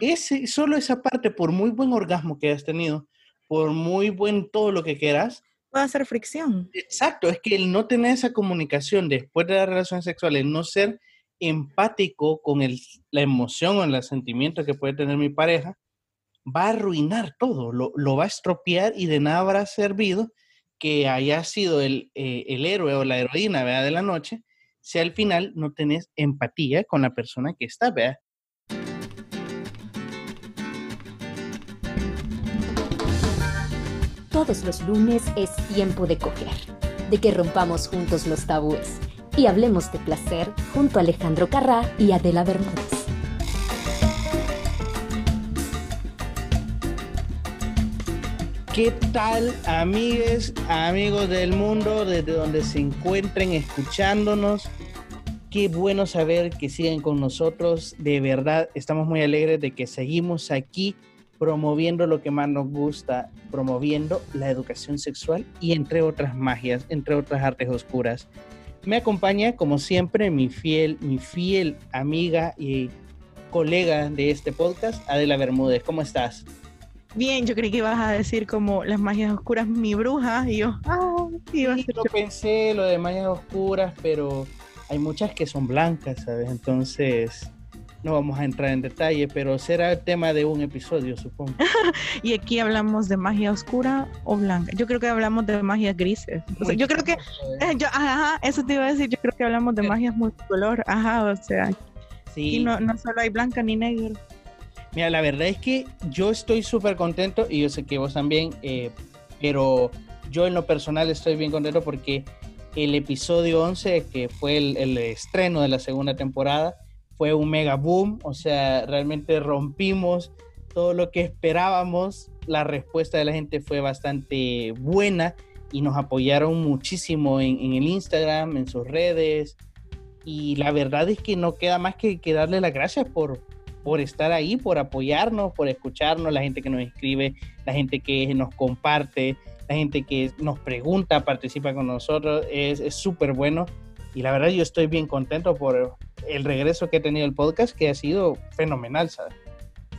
ese, solo esa parte, por muy buen orgasmo que hayas tenido, por muy buen todo lo que quieras, puede hacer fricción. Exacto, es que el no tener esa comunicación después de las relaciones sexuales, no ser empático con el, la emoción o el sentimiento que puede tener mi pareja, va a arruinar todo, lo, lo va a estropear y de nada habrá servido que haya sido el, eh, el héroe o la heroína ¿verdad? de la noche, si al final no tenés empatía con la persona que está, ¿verdad? Los lunes es tiempo de coger, de que rompamos juntos los tabúes y hablemos de placer junto a Alejandro Carrá y Adela Bermúdez. ¿Qué tal, amigues, amigos del mundo, desde donde se encuentren escuchándonos? Qué bueno saber que siguen con nosotros. De verdad, estamos muy alegres de que seguimos aquí promoviendo lo que más nos gusta, promoviendo la educación sexual y entre otras magias, entre otras artes oscuras. Me acompaña, como siempre, mi fiel, mi fiel amiga y colega de este podcast, Adela Bermúdez. ¿Cómo estás? Bien, yo creí que ibas a decir como las magias oscuras, mi bruja, y yo, ah, iba a ser yo pensé lo de magias oscuras, pero hay muchas que son blancas, ¿sabes? Entonces, no vamos a entrar en detalle, pero será el tema de un episodio, supongo. y aquí hablamos de magia oscura o blanca. Yo creo que hablamos de magias grises. yo creo que, eh, yo, ajá, eso te iba a decir, yo creo que hablamos de magias multicolor, ajá, o sea, sí. no, no solo hay blanca ni negro. Mira, la verdad es que yo estoy súper contento y yo sé que vos también, eh, pero yo en lo personal estoy bien contento porque el episodio 11, que fue el, estreno de la segunda temporada, fue un mega boom, o sea, realmente rompimos todo lo que esperábamos, la respuesta de la gente fue bastante buena y nos apoyaron muchísimo en, el Instagram, en sus redes, y la verdad es que no queda más que, que darle las gracias por, por estar ahí, por apoyarnos, por escucharnos, la gente que nos escribe, la gente que nos comparte, la gente que nos pregunta, participa con nosotros, es súper bueno. Y la verdad yo estoy bien contento por el regreso que ha tenido el podcast, que ha sido fenomenal, ¿sabes?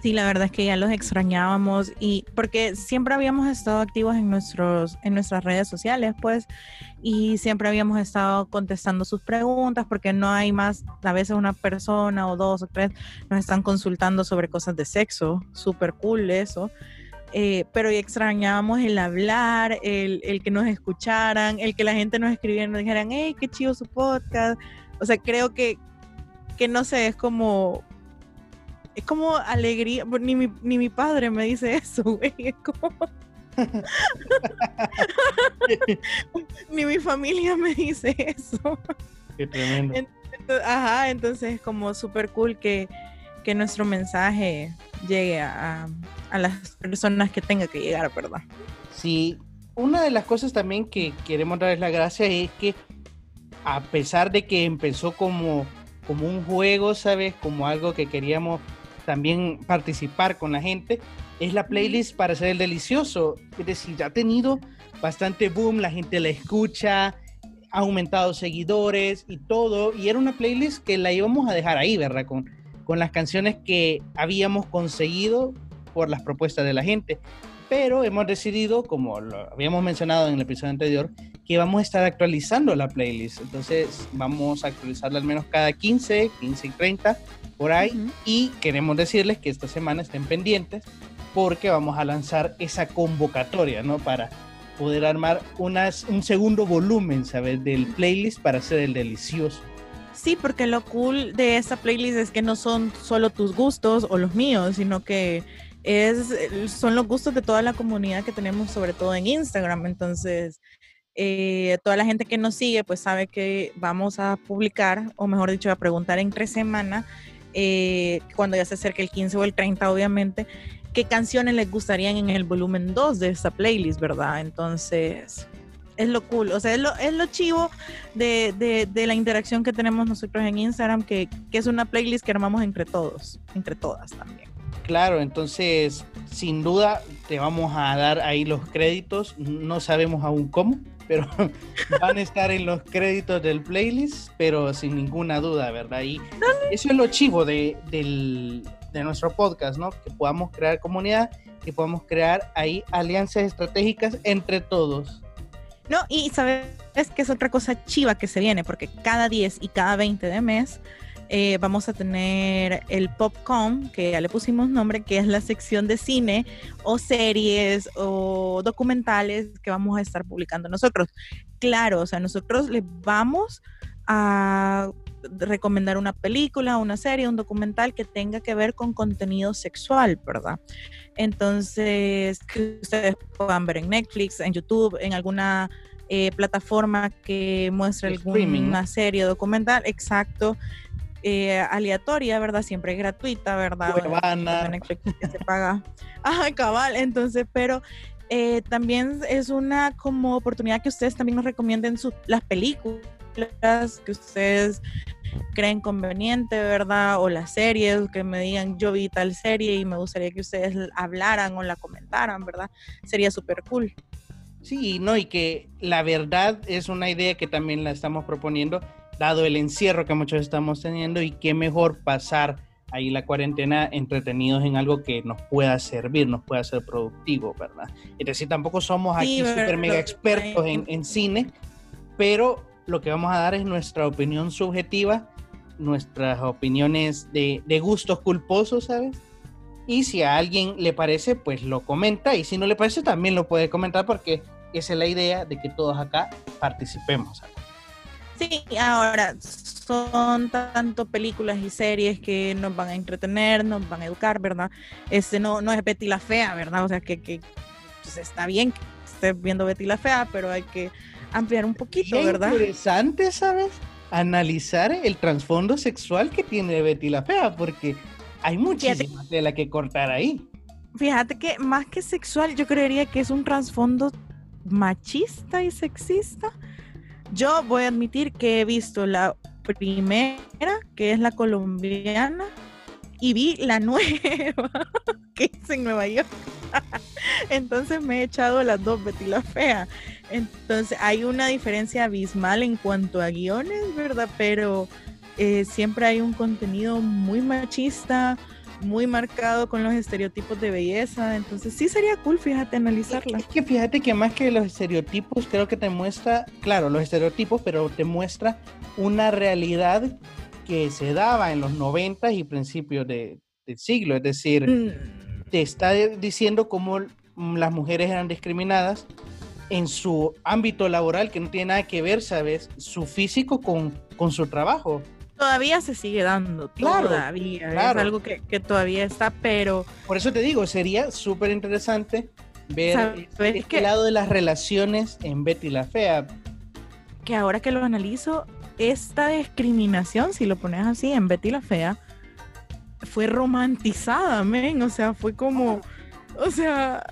Sí, la verdad es que ya los extrañábamos y porque siempre habíamos estado activos en nuestros en nuestras redes sociales, pues, y siempre habíamos estado contestando sus preguntas porque no hay más, a veces una persona o dos o tres nos están consultando sobre cosas de sexo, súper cool eso. Eh, pero extrañábamos el hablar, el, el, que nos escucharan, el que la gente nos escribiera y nos dijeran, hey, qué chido su podcast. O sea, creo que, que no sé, es como es como alegría, ni mi, ni mi padre me dice eso, güey, es como... ni mi familia me dice eso. Qué tremendo. Entonces, ajá, entonces es como súper cool que, que, nuestro mensaje llegue a, a, las personas que tenga que llegar, ¿verdad? Sí, una de las cosas también que queremos darles la gracia es que a pesar de que empezó como, como un juego, ¿sabes? Como algo que queríamos también participar con la gente, es la playlist para hacer el delicioso. Es decir, ha tenido bastante boom, la gente la escucha, ha aumentado seguidores y todo. Y era una playlist que la íbamos a dejar ahí, ¿verdad? Con, con las canciones que habíamos conseguido por las propuestas de la gente. Pero hemos decidido, como lo habíamos mencionado en el episodio anterior, que vamos a estar actualizando la playlist. Entonces vamos a actualizarla al menos cada 15, 15 y 30 por ahí. Y queremos decirles que esta semana estén pendientes porque vamos a lanzar esa convocatoria, ¿no? Para poder armar unas, un segundo volumen, ¿sabes? Del playlist para hacer el delicioso. Sí, porque lo cool de esta playlist es que no son solo tus gustos o los míos, sino que es, son los gustos de toda la comunidad que tenemos, sobre todo en Instagram. Entonces, eh, toda la gente que nos sigue, pues sabe que vamos a publicar, o mejor dicho, a preguntar en tres semanas eh, cuando ya se acerque el 15 o el 30, obviamente, qué canciones les gustarían en el volumen 2 de esta playlist, ¿verdad? Entonces, es lo cool, o sea, es lo, es lo chivo de, de, de la interacción que tenemos nosotros en Instagram, que, que, es una playlist que armamos entre todos, entre todas también. Claro, entonces, sin duda, te vamos a dar ahí los créditos, no sabemos aún cómo, pero van a estar en los créditos del playlist, pero sin ninguna duda, ¿verdad? Y eso es lo chivo de, del, de nuestro podcast, ¿no? Que podamos crear comunidad, que podamos crear ahí alianzas estratégicas entre todos. No, y sabes que es otra cosa chiva que se viene, porque cada 10 y cada 20 de mes eh, vamos a tener el Popcom, que ya le pusimos nombre, que es la sección de cine o series o documentales que vamos a estar publicando nosotros. Claro, o sea, nosotros les vamos a recomendar una película, una serie, un documental que tenga que ver con contenido sexual, ¿verdad? Entonces, que ustedes puedan ver en Netflix, en YouTube, en alguna eh, plataforma que muestre alguna serie documental, exacto. Eh, aleatoria, ¿verdad? Siempre gratuita, ¿verdad? Netflix que se paga. Ajá, cabal. Entonces, pero eh, también es una como oportunidad que ustedes también nos recomienden las películas que ustedes creen conveniente, ¿verdad? O las series, que me digan yo vi tal serie y me gustaría que ustedes hablaran o la comentaran, ¿verdad? Sería súper cool. Sí, no, y que la verdad es una idea que también la estamos proponiendo, dado el encierro que muchos estamos teniendo, y qué mejor pasar ahí la cuarentena entretenidos en algo que nos pueda servir, nos pueda ser productivo, ¿verdad? Es decir, tampoco somos aquí súper mega expertos en, en cine, pero lo que vamos a dar es nuestra opinión subjetiva, nuestras opiniones de, gustos culposos, ¿sabes? Y si a alguien le parece, pues lo comenta. Y si no le parece, también lo puede comentar porque esa es la idea de que todos acá participemos. Sí, ahora son tanto películas y series que nos van a entretener, nos van a educar, ¿verdad? Este no, no es Betty la Fea, ¿verdad? O sea que, que pues, está bien que estés viendo Betty la Fea, pero hay que ampliar un poquito, ¿verdad? Interesante, ¿sabes? Analizar el trasfondo sexual que tiene Betty la Fea, porque hay muchísima tela que cortar ahí. Fíjate que más que sexual, yo creería que es un trasfondo machista y sexista. Yo voy a admitir que he visto la primera, que es la colombiana, y vi la nueva, que es en Nueva York. Entonces me he echado las dos Betty la Fea. Entonces hay una diferencia abismal en cuanto a guiones, ¿verdad? Pero eh, siempre hay un contenido muy machista, muy marcado con los estereotipos de belleza. Entonces sí sería cool, fíjate, analizarla. Es que fíjate que más que los estereotipos, creo que te muestra, claro, los estereotipos, pero te muestra una realidad que se daba en los 90 y principios de, del siglo. Es decir, mm. te está diciendo cómo las mujeres eran discriminadas en su ámbito laboral que no tiene nada que ver, ¿sabes? Su físico con, con su trabajo. Todavía se sigue dando, claro, todavía. Es algo que, que, todavía está, pero... Por eso te digo, sería súper interesante ver este lado de las relaciones en Betty la Fea. Que ahora que lo analizo, esta discriminación, si lo pones así, en Betty la Fea, fue romantizada, men. O sea, fue como... O sea,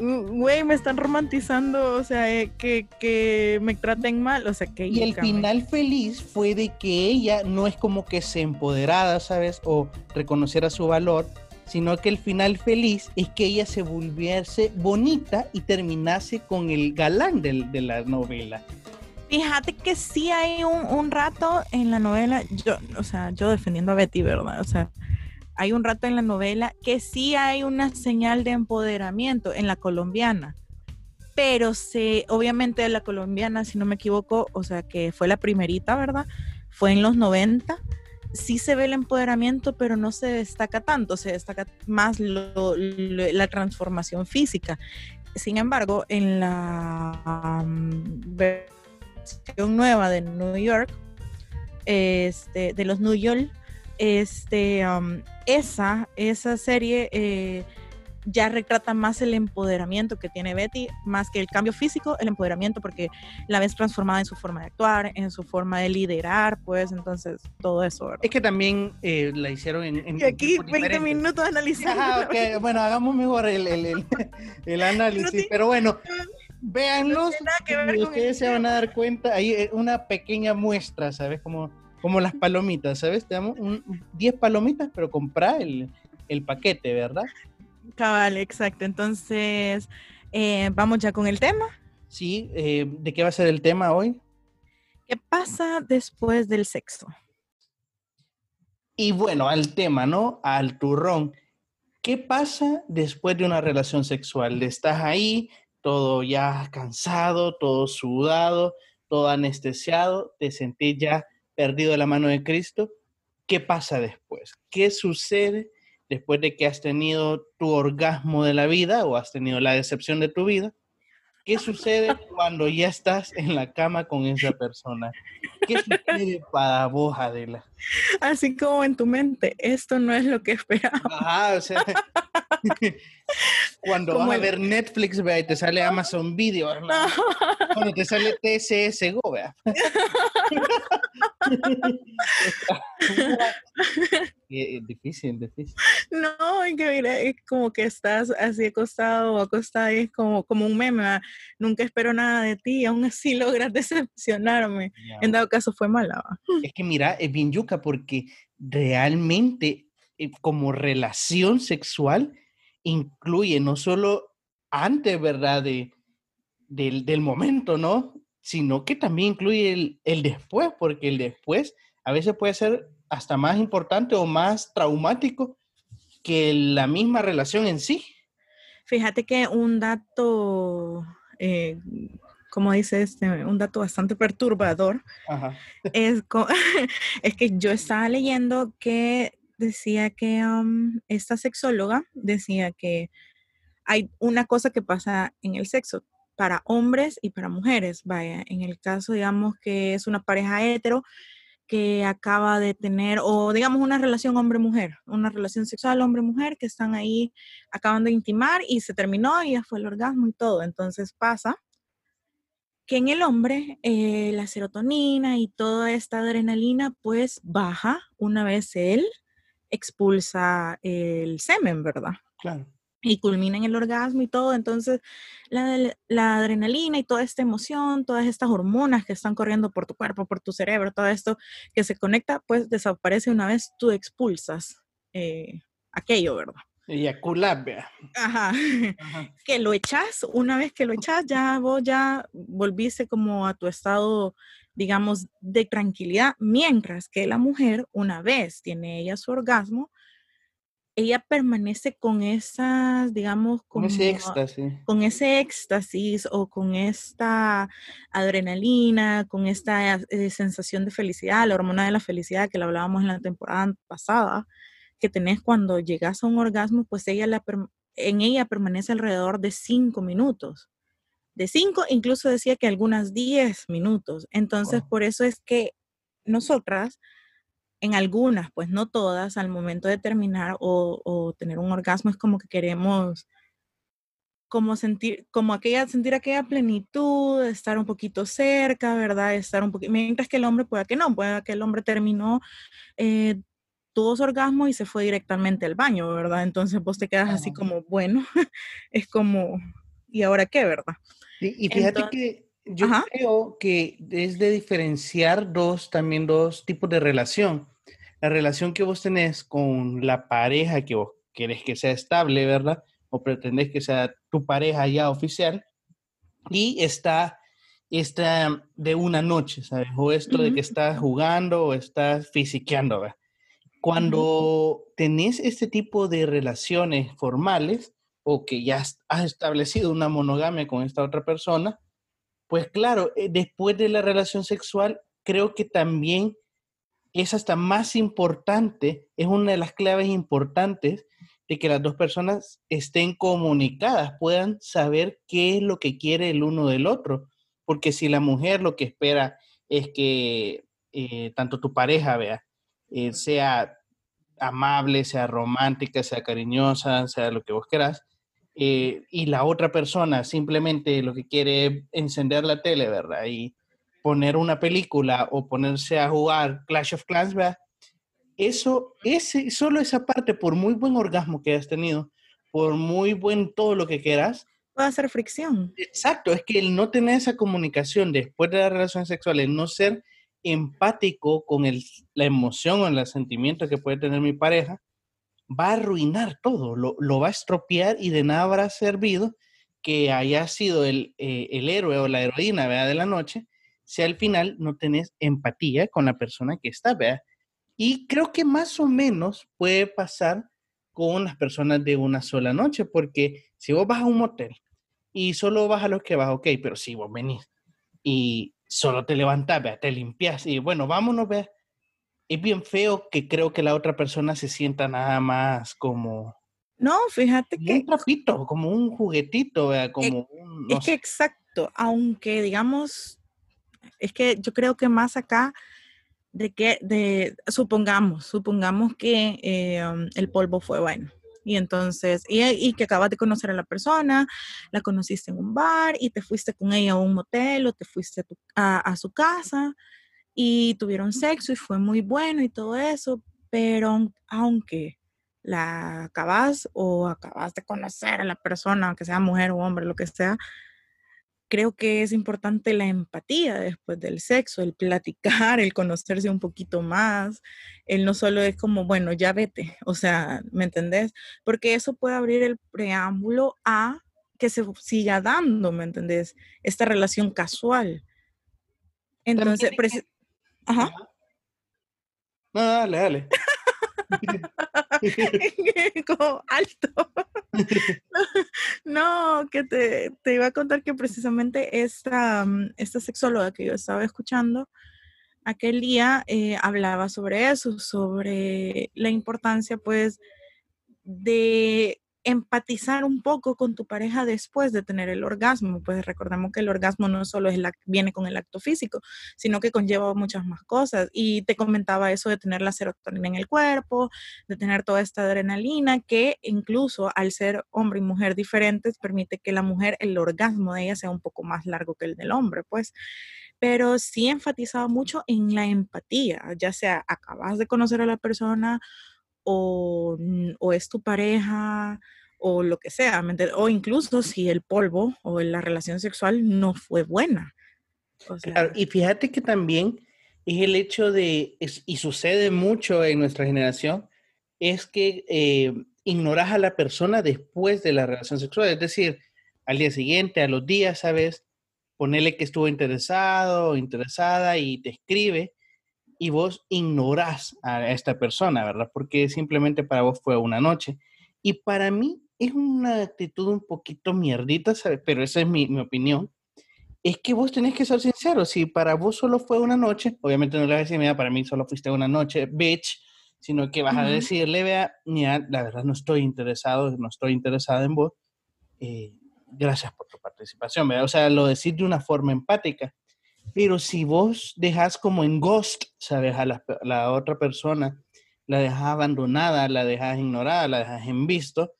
güey, me están romantizando, o sea, eh, que, me traten mal, o sea, que... Y el final feliz fue de que ella no es como que se empoderara, ¿sabes? O reconociera su valor, sino que el final feliz es que ella se volviese bonita y terminase con el galán de, de la novela. Fíjate que sí hay un, un, rato en la novela, yo, o sea, yo defendiendo a Betty, ¿verdad? O sea, hay un rato en la novela que sí hay una señal de empoderamiento en la colombiana, pero se, obviamente la colombiana, si no me equivoco, o sea que fue la primerita, ¿verdad? Fue en los 90. Sí se ve el empoderamiento, pero no se destaca tanto, se destaca más la transformación física. Sin embargo, en la um, versión nueva de New York, este, de los New York, este, um, esa, esa serie eh, ya retrata más el empoderamiento que tiene Betty, más que el cambio físico, el empoderamiento, porque la ves transformada en su forma de actuar, en su forma de liderar, pues entonces todo eso. Es que también eh, la hicieron en... y aquí 20 minutos analizando. Bueno, hagamos mejor el, el, el, análisis, pero bueno. Véanlos, y ustedes se van a dar cuenta, hay eh, una pequeña muestra, ¿sabes? Como como las palomitas, ¿sabes? Te damos 10 palomitas, pero compra el, paquete, ¿verdad? Cabal, exacto. Entonces, eh, vamos ya con el tema. Sí, eh, ¿de qué va a ser el tema hoy? ¿Qué pasa después del sexo? Y bueno, al tema, ¿no? Al turrón. ¿Qué pasa después de una relación sexual? Estás ahí, todo ya cansado, todo sudado, todo anestesiado, te sentís ya perdido la mano de Cristo. ¿Qué pasa después? ¿Qué sucede después de que has tenido tu orgasmo de la vida o has tenido la decepción de tu vida? ¿Qué sucede cuando ya estás en la cama con esa persona? ¿Qué sucede para vos, Adela? Así como en tu mente, esto no es lo que esperaba. Ajá, o sea, cuando vas a ver Netflix, vea, y te sale Amazon Video, cuando te sale TSS Go, vea. es difícil, difícil. No, es que mira, es como que estás así acostado o acostada y es como, como un meme, nunca espero nada de ti, aún así logras decepcionarme. En dado caso fue mala. Es que mira, es bien yuca porque realmente eh, como relación sexual incluye no solo antes, ¿verdad? De, del, del momento, ¿no? Sino que también incluye el, el después, porque el después a veces puede ser hasta más importante o más traumático que la misma relación en sí. Fíjate que un dato, eh, como dice este, un dato bastante perturbador, Es, es que yo estaba leyendo que decía que esta sexóloga decía que hay una cosa que pasa en el sexo para hombres y para mujeres. Vaya, en el caso, digamos que es una pareja hetero, que acaba de tener, o digamos una relación hombre-mujer, una relación sexual hombre-mujer, que están ahí, acaban de intimar y se terminó y ya fue el orgasmo y todo. Entonces pasa que en el hombre eh, la serotonina y toda esta adrenalina pues baja una vez él expulsa el semen, ¿verdad? Claro y culmina en el orgasmo y todo. Entonces, la, la, adrenalina y toda esta emoción, todas estas hormonas que están corriendo por tu cuerpo, por tu cerebro, todo esto que se conecta, pues desaparece una vez tú expulsas eh, aquello, ¿verdad? Eyacular, Ajá. Ajá. Que lo echas, una vez que lo echas, ya vos ya volviste como a tu estado, digamos, de tranquilidad, mientras que la mujer, una vez tiene ella su orgasmo, ella permanece con esas, digamos, con ese éxtasis. Con ese éxtasis o con esta adrenalina, con esta eh, sensación de felicidad, la hormona de la felicidad que la hablábamos en la temporada pasada, que tenés cuando llegas a un orgasmo, pues ella la, en ella permanece alrededor de cinco minutos. De cinco, incluso decía que algunas diez minutos. Entonces, por eso es que nosotras en algunas, pues no todas, al momento de terminar o, tener un orgasmo es como que queremos como sentir, como aquella, sentir aquella plenitud, estar un poquito cerca, ¿verdad? Estar un poquito, mientras que el hombre pueda que no, pueda que el hombre terminó, eh, tuvo su orgasmo y se fue directamente al baño, ¿verdad? Entonces vos te quedas así como, bueno, es como, ¿y ahora qué, verdad? Y, fíjate que yo creo que es de diferenciar dos, también dos tipos de relación. La relación que vos tenés con la pareja que vos querés que sea estable, ¿verdad? O pretendés que sea tu pareja ya oficial. Y está esta de una noche, ¿sabes? O esto de que estás jugando o estás fisiqueando, ¿verdad? Cuando tenés este tipo de relaciones formales o que ya has establecido una monogamia con esta otra persona, pues claro, eh, después de la relación sexual, creo que también es hasta más importante, es una de las claves importantes de que las dos personas estén comunicadas, puedan saber qué es lo que quiere el uno del otro. Porque si la mujer lo que espera es que eh, tanto tu pareja, vea, eh, sea amable, sea romántica, sea cariñosa, sea lo que vos quieras, eh, y la otra persona simplemente lo que quiere es encender la tele, ¿verdad? Y poner una película o ponerse a jugar Clash of Clans, ¿verdad? Eso, ese, solo esa parte, por muy buen orgasmo que hayas tenido, por muy buen todo lo que quieras, puede hacer fricción. Exacto, es que el no tener esa comunicación después de la relación sexual, el no ser empático con el, la emoción o el sentimiento que puede tener mi pareja, va a arruinar todo, lo, lo va a estropear y de nada habrá servido que haya sido el, eh, el héroe o la heroína ¿vea? de la noche, si al final no tenés empatía con la persona que está, ¿vea? Y creo que más o menos puede pasar con las personas de una sola noche, porque si vos vas a un motel y solo vas a los que vas, ok, pero si vos venís y solo te levantás, te limpias y bueno, vámonos, vea. Es bien feo que creo que la otra persona se sienta nada más como... No, fíjate que... Un trapito, como un juguetito, vea, como un... es que exacto, aunque digamos, es que yo creo que más acá de que, de, supongamos, supongamos que eh, el polvo fue bueno. Y entonces, y, que acabas de conocer a la persona, la conociste en un bar y te fuiste con ella a un motel o te fuiste a, a, su casa y tuvieron sexo y fue muy bueno y todo eso, pero aunque la acabas o acabas de conocer a la persona, aunque sea mujer o hombre, lo que sea, creo que es importante la empatía después del sexo, el platicar, el conocerse un poquito más, el no solo es como, bueno, ya vete, o sea, ¿me entendés? Porque eso puede abrir el preámbulo a que se siga dando, ¿me entendés? Esta relación casual. Entonces, ajá. No, dale, dale. como alto. no, que te, te, iba a contar que precisamente esta, mm, esta sexóloga que yo estaba escuchando aquel día eh, hablaba sobre eso, sobre la importancia pues de empatizar un poco con tu pareja después de tener el orgasmo. Pues recordemos que el orgasmo no solo es la, viene con el acto físico, sino que conlleva muchas más cosas. Y te comentaba eso de tener la serotonina en el cuerpo, de tener toda esta adrenalina, que incluso al ser hombre y mujer diferentes, permite que la mujer, el orgasmo de ella sea un poco más largo que el del hombre, pues. Pero sí enfatizaba mucho en la empatía, ya sea acabas de conocer a la persona o, o es tu pareja o lo que sea, o incluso si el polvo o la relación sexual no fue buena. claro, y fíjate que también es el hecho de, y sucede mucho en nuestra generación, es que eh, ignoras a la persona después de la relación sexual, es decir, al día siguiente, a los días, ¿sabes? Ponerle que estuvo interesado o interesada y te escribe y vos ignorás a esta persona, ¿verdad? Porque simplemente para vos fue una noche. Y para mí es una actitud un poquito mierdita, ¿sabes? Pero esa es mi, mi opinión. Es que vos tenés que ser sincero. Si para vos solo fue una noche, obviamente no le vas a decir, mira, para mí solo fuiste una noche, bitch, sino que vas a decirle, vea, mira, la verdad no estoy interesado, no estoy interesada en vos. Eh, gracias por tu participación, ¿verdad? O sea, lo decís de una forma empática. Pero si vos dejas como en ghost, ¿sabes? A la, otra persona, la dejas abandonada, la dejas ignorada, la dejas en visto,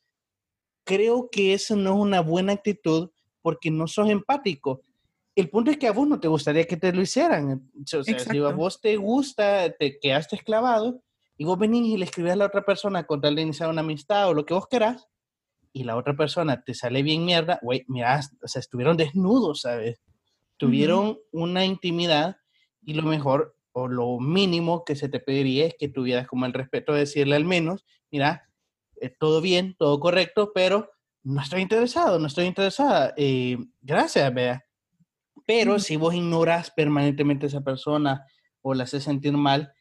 creo que eso no es una buena actitud porque no sos empático. El punto es que a vos no te gustaría que te lo hicieran. O sea, si a vos te gusta, te quedaste esclavado y vos venís y le escribís a la otra persona con tal de iniciar una amistad o lo que vos querás, y la otra persona te sale bien mierda, güey, mira, o sea, estuvieron desnudos, ¿sabes? Tuvieron una intimidad y lo mejor o lo mínimo que se te pediría es que tuvieras como el respeto de decirle al menos, mira, eh, todo bien, todo correcto, pero no estoy interesado, no estoy interesada. Eh, gracias, Bea. Pero si vos ignoras permanentemente a esa persona o la haces sentir mal,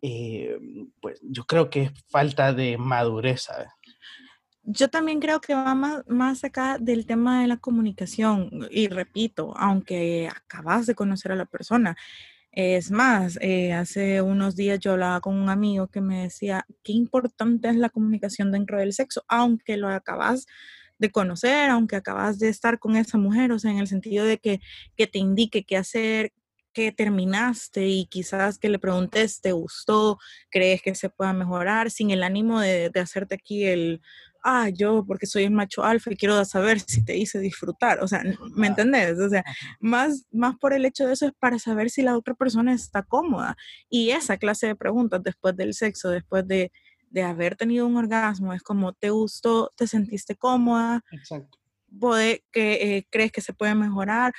eh, pues yo creo que es falta de madurez, ¿sabes? Yo también creo que va más, acá del tema de la comunicación. Y repito, aunque acabas de conocer a la persona, es más, eh, hace unos días yo hablaba con un amigo que me decía qué importante es la comunicación dentro del sexo, aunque lo acabas de conocer, aunque acabas de estar con esa mujer, o sea, en el sentido de que, que te indique qué hacer, que terminaste y quizás que le preguntes, ¿te gustó? ¿Crees que se pueda mejorar? Sin el ánimo de hacerte aquí el, ah, yo porque soy el macho alfa y quiero saber si te hice disfrutar, o sea, ¿me entendés? O sea, más, más por el hecho de eso es para saber si la otra persona está cómoda. Y esa clase de preguntas después del sexo, después de, de haber tenido un orgasmo, es como, ¿te gustó? ¿Te sentiste cómoda? Exacto. que, eh, ¿Crees que se puede mejorar?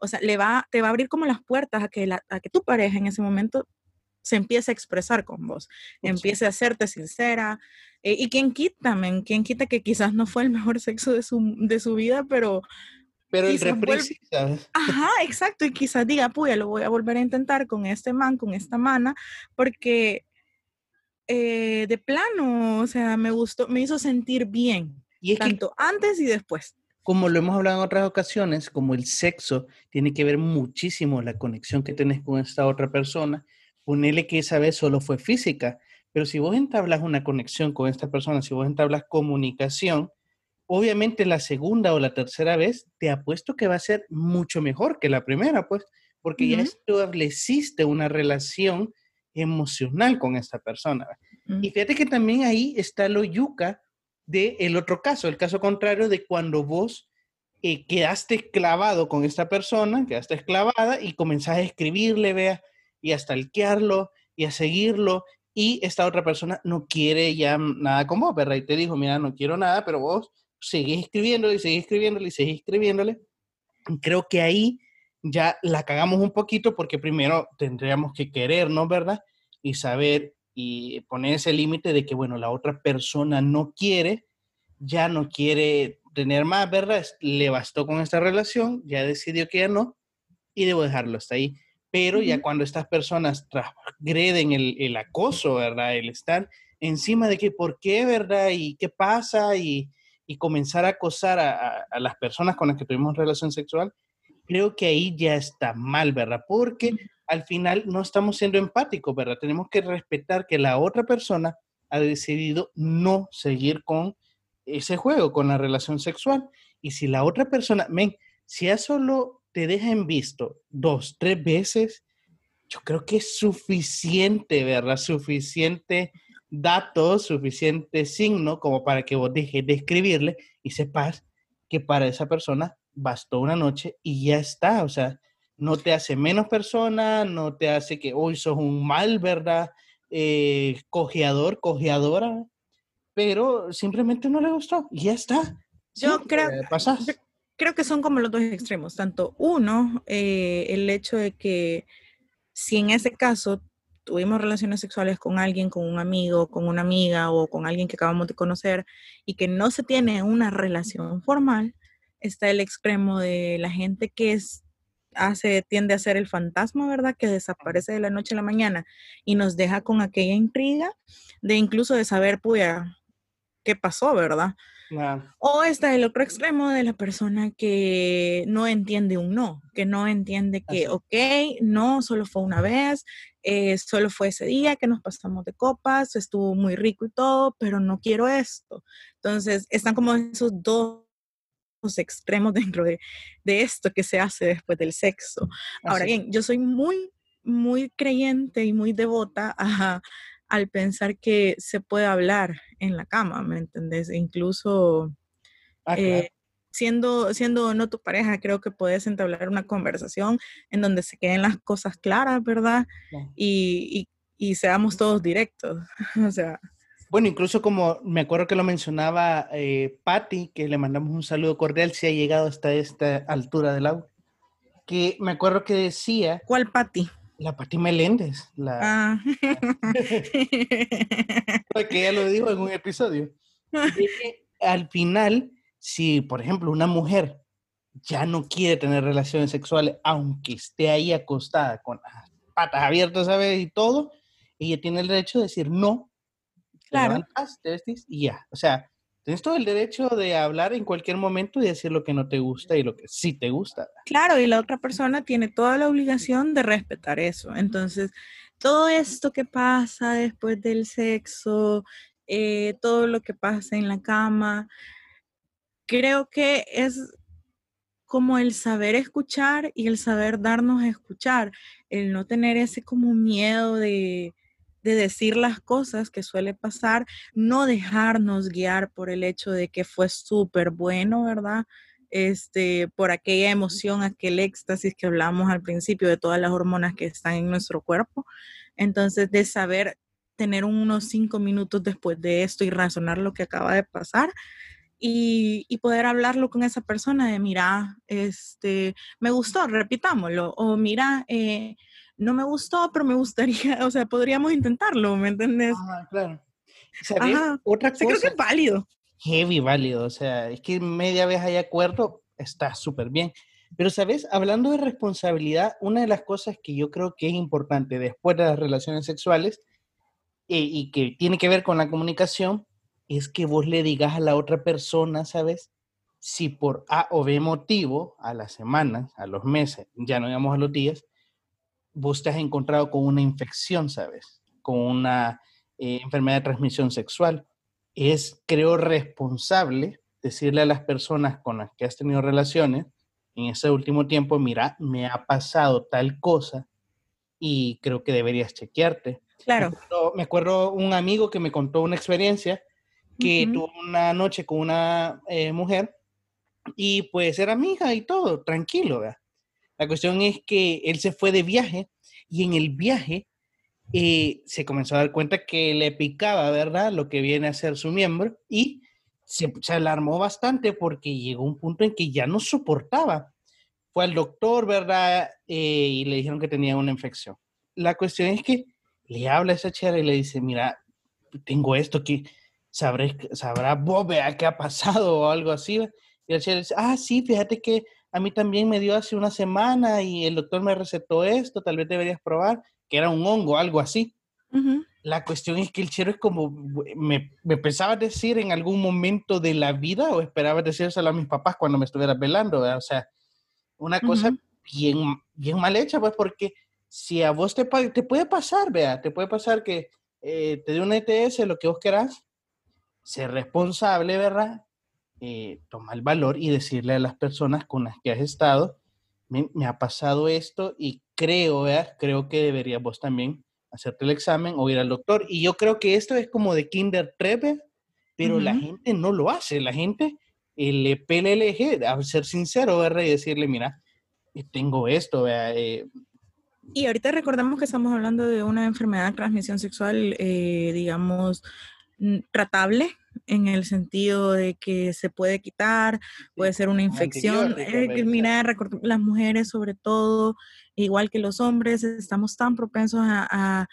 O sea, le va, te va a abrir como las puertas a que, la, a que tu pareja en ese momento se empiece a expresar con vos, empiece a hacerte sincera. Eh, y quien quita, men, quien quita que quizás no fue el mejor sexo de su, de su vida, pero, Pero el reprise, Ajá, exacto. Y quizás diga, pues lo voy a volver a intentar con este man, con esta mana, porque eh, de plano, o sea, me gustó, me hizo sentir bien. Y es tanto antes y después. Como lo hemos hablado en otras ocasiones, como el sexo tiene que ver muchísimo la conexión que tenés con esta otra persona, ponele que esa vez solo fue física, pero si vos entablas una conexión con esta persona, si vos entablas comunicación, obviamente la segunda o la tercera vez, te apuesto que va a ser mucho mejor que la primera, pues, porque ya estableciste una relación emocional con esta persona. Y fíjate que también ahí está lo yuca del el otro caso, el caso contrario de cuando vos eh, quedaste clavado con esta persona, quedaste esclavada y comenzás a escribirle, vea, y a stalkearlo y a seguirlo y esta otra persona no quiere ya nada con vos, ¿verdad? Y te dijo, mira, no quiero nada, pero vos seguís escribiéndole y seguís escribiéndole y seguís escribiéndole. Creo que ahí ya la cagamos un poquito porque primero tendríamos que querernos, ¿verdad? Y saber y poner ese límite de que, bueno, la otra persona no quiere, ya no quiere tener más, ¿verdad? Le bastó con esta relación, ya decidió que ya no y debo dejarlo hasta ahí. Pero ya cuando estas personas transgreden el, el acoso, ¿verdad? El estar encima de que por qué, ¿verdad? Y qué pasa y y comenzar a acosar a, las personas con las que tuvimos relación sexual, creo que ahí ya está mal, ¿verdad? Porque al final no estamos siendo empáticos, ¿verdad? Tenemos que respetar que la otra persona ha decidido no seguir con ese juego, con la relación sexual. Y si la otra persona, ven, si ya solo te deja en visto dos, tres veces, yo creo que es suficiente, ¿verdad? Suficiente datos, suficiente signo como para que vos dejes de escribirle y sepas que para esa persona bastó una noche y ya está. O sea, no te hace menos persona, no te hace que hoy sos un mal, ¿verdad? Eh, cojeador, cojeadora, pero simplemente no le gustó y ya está. Yo creo, creo que son como los dos extremos. Tanto uno, eh, el hecho de que si en ese caso tuvimos relaciones sexuales con alguien, con un amigo, con una amiga o con alguien que acabamos de conocer y que no se tiene una relación formal, está el extremo de la gente que es, hace, tiende a ser el fantasma, ¿verdad? Que desaparece de la noche a la mañana y nos deja con aquella intriga de incluso de saber, puya, qué pasó, ¿verdad? O está el otro extremo de la persona que no entiende un no, que no entiende que, ok, no, solo fue una vez, eh, solo fue ese día que nos pasamos de copas, estuvo muy rico y todo, pero no quiero esto. Entonces, están como esos dos extremos dentro de, esto que se hace después del sexo. Ahora bien, yo soy muy, muy creyente y muy devota a, al pensar que se puede hablar en la cama, ¿me entendés? incluso ah, eh, siendo, siendo no tu pareja, creo que puedes entablar una conversación en donde se queden las cosas claras, ¿verdad? Y, seamos todos directos. o sea. Bueno, incluso como me acuerdo que lo mencionaba eh, Patti, que le mandamos un saludo cordial si ha llegado hasta esta altura del agua, que me acuerdo que decía... ¿Cuál Patti? La Pati Meléndez. La, ah. que ya lo dijo en un episodio. al final, si, por ejemplo, una mujer ya no quiere tener relaciones sexuales, aunque esté ahí acostada con las patas abiertas, ¿sabes? Y todo, ella tiene el derecho de decir no. Claro. Te vestís y ya. O sea, Tienes todo el derecho de hablar en cualquier momento y decir lo que no te gusta y lo que sí te gusta. Claro, y la otra persona tiene toda la obligación de respetar eso. Entonces, todo esto que pasa después del sexo, eh, todo lo que pasa en la cama, creo que es como el saber escuchar y el saber darnos a escuchar, el no tener ese como miedo de, de decir las cosas que suele pasar, no dejarnos guiar por el hecho de que fue súper bueno, ¿verdad? Este, por aquella emoción, aquel éxtasis que hablamos al principio de todas las hormonas que están en nuestro cuerpo. Entonces, de saber tener unos cinco minutos después de esto y razonar lo que acaba de pasar y, y, poder hablarlo con esa persona de, mira, este, me gustó, repitámoslo, o mira, eh, no me gustó, pero me gustaría, o sea, podríamos intentarlo, ¿me entiendes? Ah, claro. Otra cosa. creo que es válido. Heavy válido, o sea, es que media vez hay acuerdo, está súper bien. Pero, ¿sabes? Hablando de responsabilidad, una de las cosas que yo creo que es importante después de las relaciones sexuales eh, y que tiene que ver con la comunicación es que vos le digas a la otra persona, ¿sabes? Si por A o B motivo, a las semanas, a los meses, ya no digamos a los días, vos te has encontrado con una infección, ¿sabes? Con una eh, enfermedad de transmisión sexual. Es, creo, responsable decirle a las personas con las que has tenido relaciones en ese último tiempo, mira, me ha pasado tal cosa y creo que deberías chequearte. Claro. Me acuerdo, un amigo que me contó una experiencia que tuvo una noche con una eh, mujer y pues era amiga y todo, tranquilo, ¿verdad? La cuestión es que él se fue de viaje y en el viaje eh, se comenzó a dar cuenta que le picaba, ¿verdad? Lo que viene a ser su miembro y se, alarmó bastante porque llegó un punto en que ya no soportaba. Fue al doctor, ¿verdad? Eh, y le dijeron que tenía una infección. La cuestión es que le habla a esa chera y le dice, mira, tengo esto que sabré, sabrá Bob qué ha pasado o algo así. Y la chera dice, ah, sí, fíjate que a mí también me dio hace una semana y el doctor me recetó esto, tal vez deberías probar, que era un hongo, algo así. La cuestión es que el chero es como, me, me pensaba decir en algún momento de la vida o esperaba decírselo a mis papás cuando me estuviera velando, o sea, una cosa bien, bien mal hecha, pues porque si a vos te, te puede pasar, vea, te puede pasar que eh, te dé un ETS, lo que vos querás, ser responsable, ¿verdad? Eh, toma el valor y decirle a las personas con las que has estado, me, ha pasado esto y creo, creo que deberías vos también hacerte el examen o ir al doctor. Y yo creo que esto es como de Kinder Treppe, pero la gente no lo hace. La gente eh, le pele el eje, a ser sincero, ¿verdad? Y decirle, mira, eh, tengo esto, eh, y ahorita recordamos que estamos hablando de una enfermedad de transmisión sexual, digamos, tratable, en el sentido de que se puede quitar, puede ser una infección. Eh, mira, las mujeres sobre todo, igual que los hombres, estamos tan propensos a,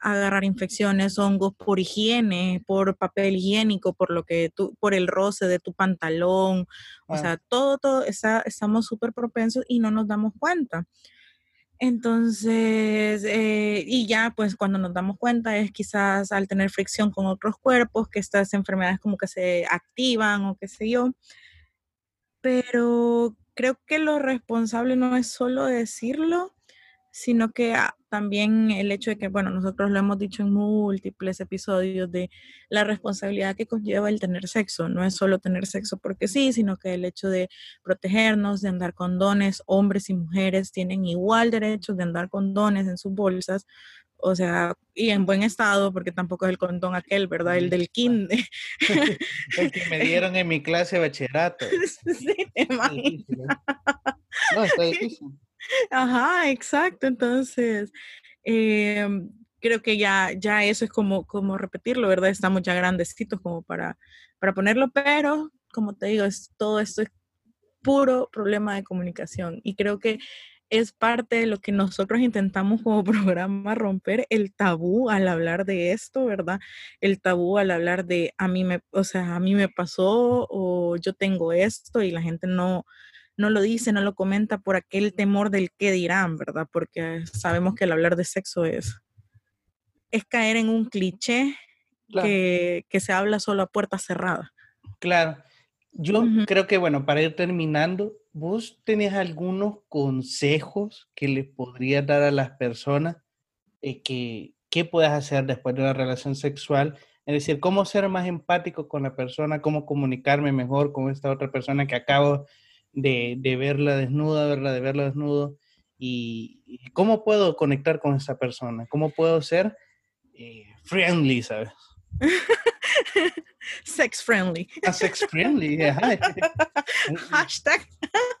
agarrar infecciones, hongos por higiene, por papel higiénico, por lo que tú, por el roce de tu pantalón, o sea, todo, todo, está, estamos súper propensos y no nos damos cuenta. Entonces, eh, y ya pues cuando nos damos cuenta es quizás al tener fricción con otros cuerpos, que estas enfermedades como que se activan o qué sé yo. Pero creo que lo responsable no es solo decirlo, sino que ah, también el hecho de que, bueno, nosotros lo hemos dicho en múltiples episodios de la responsabilidad que conlleva el tener sexo. No es solo tener sexo porque sí, sino que el hecho de protegernos, de andar con dones, hombres y mujeres tienen igual derecho de andar con dones en sus bolsas. O sea, y en buen estado, porque tampoco es el condón aquel, ¿verdad? El del kinder. el que me dieron en mi clase de bachillerato. Sí, No, está difícil. Ajá, exacto. Entonces, em, creo que ya, ya eso es como, como repetirlo, ¿verdad? Estamos ya grandecitos como para, para ponerlo, pero como te digo, es, todo esto es puro problema de comunicación y creo que es parte de lo que nosotros intentamos como programa romper el tabú al hablar de esto, ¿verdad? El tabú al hablar de a mí me, o sea, a mí me pasó o yo tengo esto y la gente no, no lo dice, no lo comenta por aquel temor del qué dirán, ¿verdad? Porque sabemos que el hablar de sexo es, es caer en un cliché que, se habla solo a puerta cerrada. Claro. Yo creo que, bueno, para ir terminando, ¿vos tenés algunos consejos que le podrías dar a las personas eh, que, qué puedes hacer después de una relación sexual? Es decir, cómo ser más empático con la persona, cómo comunicarme mejor con esta otra persona que acabo de, verla desnuda, verla, de verla desnudo, y, cómo puedo conectar con esa persona, cómo puedo ser eh, friendly, ¿sabes? sex friendly. Ah, sex friendly, Hashtag.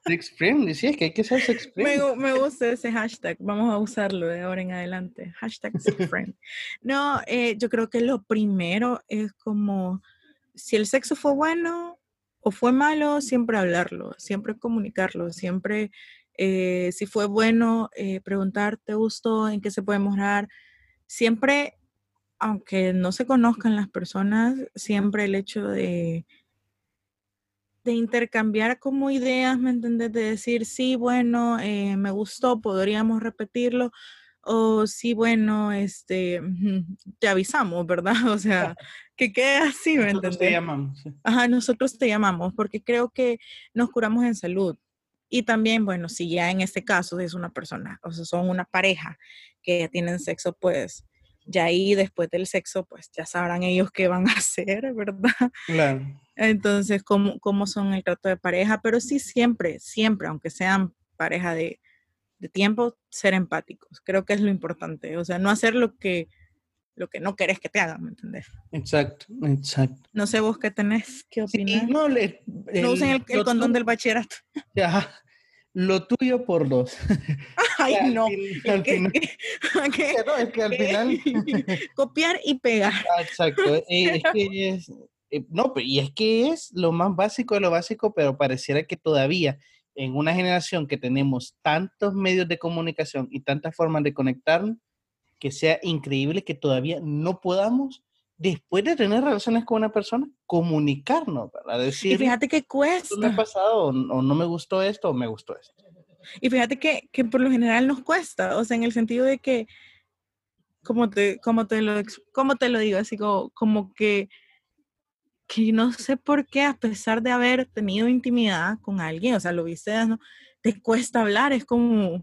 Sex friendly, sí, es que hay que ser sex friendly. Me, gusta ese hashtag, vamos a usarlo de ahora en adelante. Hashtag sex friendly. No, eh, yo creo que lo primero es como, si el sexo fue bueno, o fue malo, siempre hablarlo, siempre comunicarlo, siempre, eh, si fue bueno, eh, preguntar, ¿te gustó? ¿En qué se puede mejorar? Siempre, aunque no se conozcan las personas, siempre el hecho de, intercambiar como ideas, ¿me entendés? De decir, sí, bueno, eh, me gustó, podríamos repetirlo, o sí, bueno, este, te avisamos, ¿verdad? O sea, que quede así, ¿me nosotros te llamamos. Ajá, nosotros te llamamos porque creo que nos curamos en salud. Y también, bueno, si ya en este caso es una persona, o sea, son una pareja que tienen sexo, pues ya ahí después del sexo, pues ya sabrán ellos qué van a hacer, ¿verdad? Claro. Entonces, cómo, cómo son el trato de pareja, pero sí siempre, siempre, aunque sean pareja de, de tiempo, ser empáticos. Creo que es lo importante. O sea, no hacer lo que, lo que no querés que te hagan, ¿me entendés? Exacto, exacto. No sé vos qué tenés, qué opinas. no, le, no usen el, condón del bachillerato. Ya, lo tuyo por dos. Ay, no. Al final, no, es que al final... Copiar y pegar. Ah, exacto. Eh, es que es, eh, no, y es que es lo más básico de lo básico, pero pareciera que todavía en una generación que tenemos tantos medios de comunicación y tantas formas de conectarnos, que sea increíble que todavía no podamos, después de tener relaciones con una persona, comunicarnos, para decir, y fíjate que cuesta. Me ha pasado, o, no me gustó esto, o me gustó esto. Y fíjate que, que, por lo general nos cuesta, o sea, en el sentido de que, como te, como te, lo, como te lo digo, así como, como que que no sé por qué, a pesar de haber tenido intimidad con alguien, o sea, lo viste, ¿no? Te cuesta hablar, es como,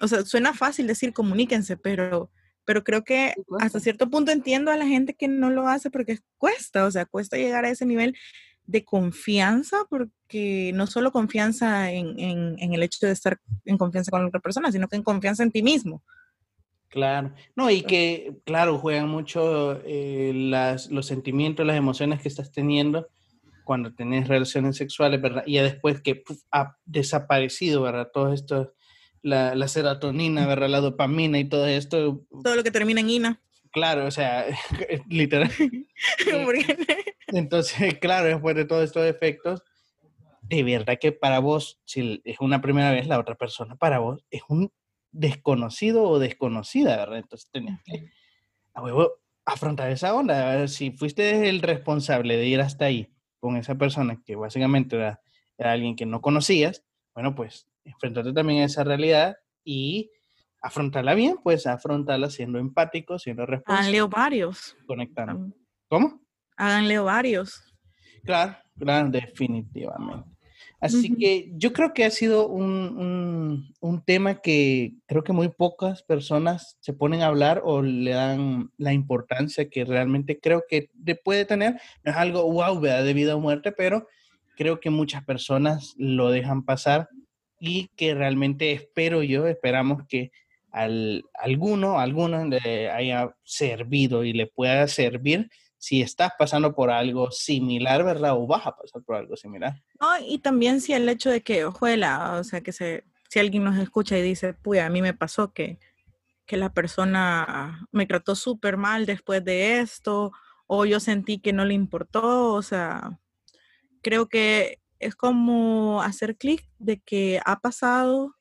o sea, suena fácil decir comuníquense, pero, pero creo que hasta cierto punto entiendo a la gente que no lo hace porque cuesta, o sea, cuesta llegar a ese nivel de confianza, porque no solo confianza en, en, en el hecho de estar en confianza con otra persona, sino que en confianza en ti mismo. Claro, no, y que, claro, juegan mucho eh, las, los sentimientos, las emociones que estás teniendo cuando tenés relaciones sexuales, ¿verdad? Y ya después que ha desaparecido, ¿verdad? Todo esto, la, la, serotonina, ¿verdad? La dopamina y todo esto. Todo lo que termina en ina. Claro, o sea, literal. Entonces, claro, después de todos estos efectos, de verdad que para vos, si es una primera vez, la otra persona para vos es un desconocido o desconocida, ¿verdad? Entonces tenías que a huevo, afrontar esa onda. A ver, si fuiste el responsable de ir hasta ahí con esa persona que básicamente era, alguien que no conocías, bueno, pues enfrentarte también a esa realidad y afrontarla bien, pues afrontarla siendo empático, siendo responsable. Háganle varios. Conectando. ¿Cómo? Háganle varios. Claro, claro, definitivamente. Así que yo creo que ha sido un, un, tema que creo que muy pocas personas se ponen a hablar o le dan la importancia que realmente creo que puede tener. No es algo wow, de vida o muerte, pero creo que muchas personas lo dejan pasar y que realmente espero yo, esperamos que al, alguno, alguno le haya servido y le pueda servir si estás pasando por algo similar, ¿verdad? O vas a pasar por algo similar. No, y también si el hecho de que, ojuela, o sea, que se, si alguien nos escucha y dice, pues a mí me pasó que, que la persona me trató súper mal después de esto, o yo sentí que no le importó, o sea, creo que es como hacer clic de que ha pasado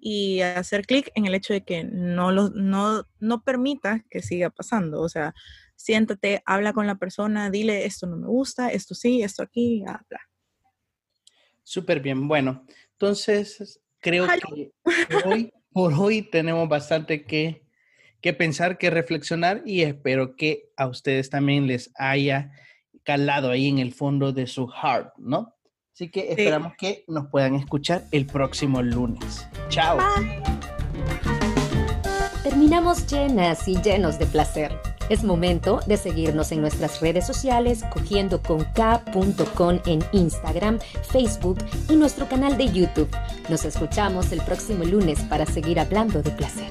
y hacer clic en el hecho de que no, lo, no, no permita que siga pasando, o sea, siéntate, habla con la persona, dile esto no me gusta, esto sí, esto aquí, habla. Súper bien, bueno, entonces creo que hoy, por hoy tenemos bastante que, que pensar, que reflexionar y espero que a ustedes también les haya calado ahí en el fondo de su heart, ¿no? Así que esperamos que nos puedan escuchar el próximo lunes. Chao. Terminamos llenas y llenos de placer. Es momento de seguirnos en nuestras redes sociales cogiendo con K.com en Instagram, Facebook y nuestro canal de YouTube. Nos escuchamos el próximo lunes para seguir hablando de placer.